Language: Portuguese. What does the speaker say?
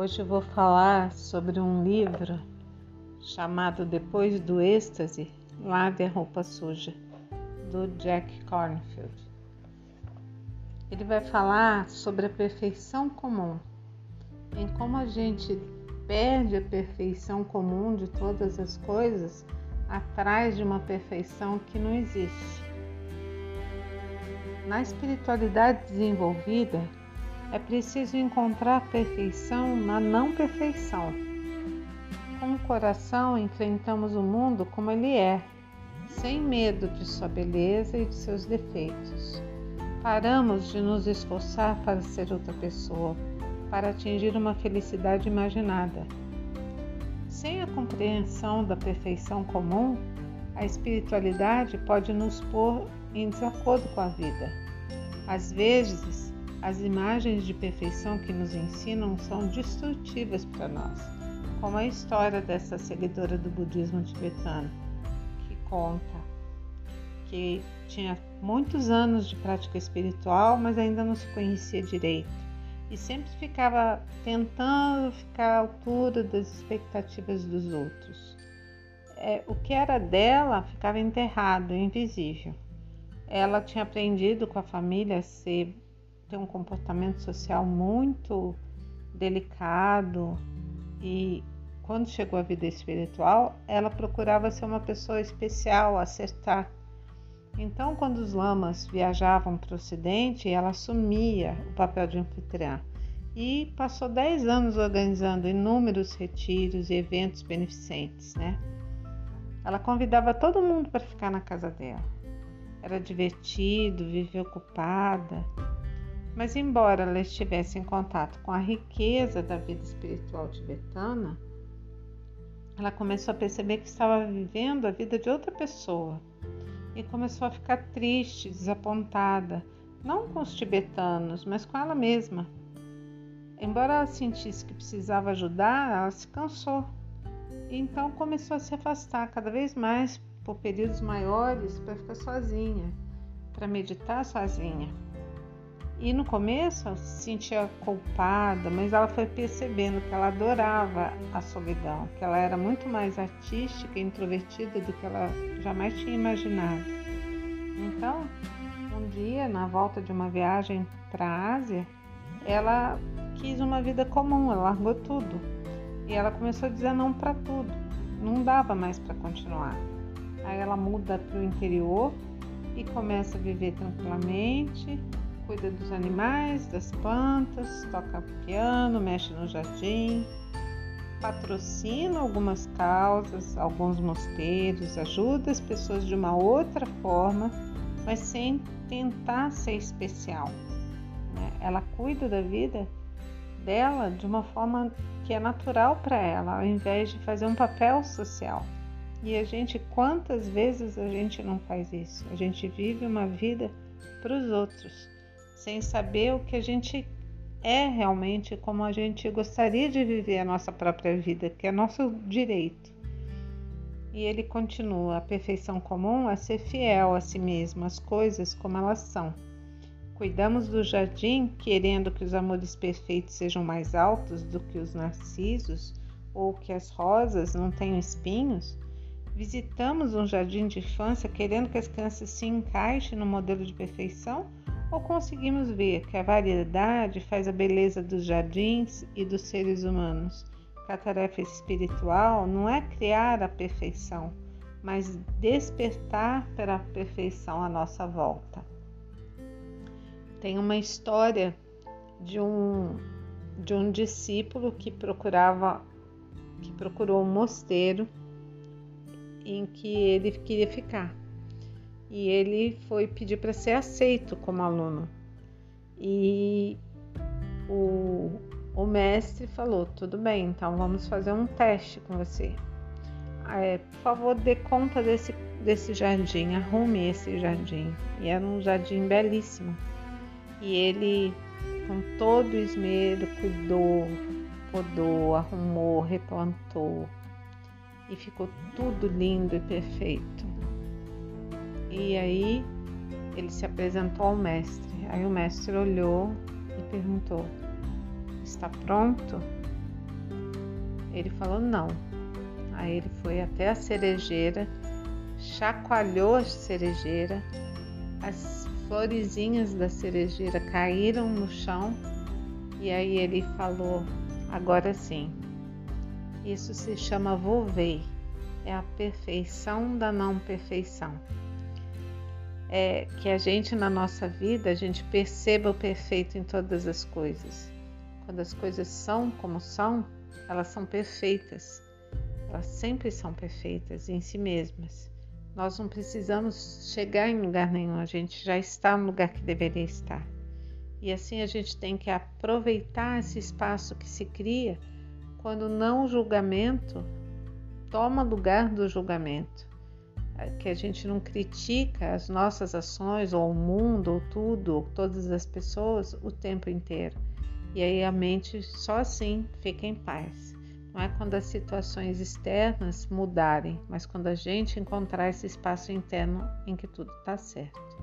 Hoje eu vou falar sobre um livro chamado Depois do Êxtase, Lave a Roupa Suja, do Jack Cornfield. Ele vai falar sobre a perfeição comum, em como a gente perde a perfeição comum de todas as coisas atrás de uma perfeição que não existe. Na espiritualidade desenvolvida, é preciso encontrar perfeição na não perfeição. Com o coração enfrentamos o mundo como ele é, sem medo de sua beleza e de seus defeitos. Paramos de nos esforçar para ser outra pessoa, para atingir uma felicidade imaginada. Sem a compreensão da perfeição comum, a espiritualidade pode nos pôr em desacordo com a vida. Às vezes, as imagens de perfeição que nos ensinam são destrutivas para nós, como a história dessa seguidora do budismo tibetano, que conta que tinha muitos anos de prática espiritual, mas ainda não se conhecia direito e sempre ficava tentando ficar à altura das expectativas dos outros. É, o que era dela ficava enterrado, invisível. Ela tinha aprendido com a família a ser tem um comportamento social muito delicado e quando chegou à vida espiritual, ela procurava ser uma pessoa especial, acertar. Então, quando os lamas viajavam para o Ocidente, ela assumia o papel de anfitriã e passou 10 anos organizando inúmeros retiros e eventos beneficentes, né? Ela convidava todo mundo para ficar na casa dela. Era divertido, vivia ocupada, mas, embora ela estivesse em contato com a riqueza da vida espiritual tibetana, ela começou a perceber que estava vivendo a vida de outra pessoa e começou a ficar triste, desapontada, não com os tibetanos, mas com ela mesma. Embora ela sentisse que precisava ajudar, ela se cansou e então começou a se afastar cada vez mais por períodos maiores para ficar sozinha, para meditar sozinha. E no começo ela se sentia culpada, mas ela foi percebendo que ela adorava a solidão, que ela era muito mais artística e introvertida do que ela jamais tinha imaginado. Então, um dia, na volta de uma viagem para a Ásia, ela quis uma vida comum, ela largou tudo. E ela começou a dizer não para tudo. Não dava mais para continuar. Aí ela muda para o interior e começa a viver tranquilamente, cuida dos animais, das plantas, toca piano, mexe no jardim, patrocina algumas causas, alguns mosteiros, ajuda as pessoas de uma outra forma, mas sem tentar ser especial. Né? Ela cuida da vida dela de uma forma que é natural para ela, ao invés de fazer um papel social. E a gente, quantas vezes a gente não faz isso? A gente vive uma vida para os outros sem saber o que a gente é realmente, como a gente gostaria de viver a nossa própria vida, que é nosso direito. E ele continua: a perfeição comum é ser fiel a si mesmo, as coisas como elas são. Cuidamos do jardim querendo que os amores perfeitos sejam mais altos do que os narcisos ou que as rosas não tenham espinhos? Visitamos um jardim de infância querendo que as crianças se encaixem no modelo de perfeição ou conseguimos ver que a variedade faz a beleza dos jardins e dos seres humanos, que a tarefa espiritual não é criar a perfeição, mas despertar para a perfeição à nossa volta. Tem uma história de um de um discípulo que procurava que procurou um mosteiro em que ele queria ficar e ele foi pedir para ser aceito como aluno. E o, o mestre falou: tudo bem, então vamos fazer um teste com você. É, por favor, dê conta desse, desse jardim, arrume esse jardim. E era um jardim belíssimo. E ele, com todo esmero, cuidou, podou, arrumou, replantou. E ficou tudo lindo e perfeito. E aí ele se apresentou ao mestre. Aí o mestre olhou e perguntou: Está pronto? Ele falou não. Aí ele foi até a cerejeira, chacoalhou a cerejeira, as florezinhas da cerejeira caíram no chão e aí ele falou: agora sim. Isso se chama volvei, é a perfeição da não perfeição. É que a gente na nossa vida a gente perceba o perfeito em todas as coisas. Quando as coisas são como são, elas são perfeitas. Elas sempre são perfeitas em si mesmas. Nós não precisamos chegar em lugar nenhum, a gente já está no lugar que deveria estar. E assim a gente tem que aproveitar esse espaço que se cria quando não julgamento toma lugar do julgamento. Que a gente não critica as nossas ações, ou o mundo, ou tudo, ou todas as pessoas o tempo inteiro. E aí a mente só assim fica em paz. Não é quando as situações externas mudarem, mas quando a gente encontrar esse espaço interno em que tudo está certo.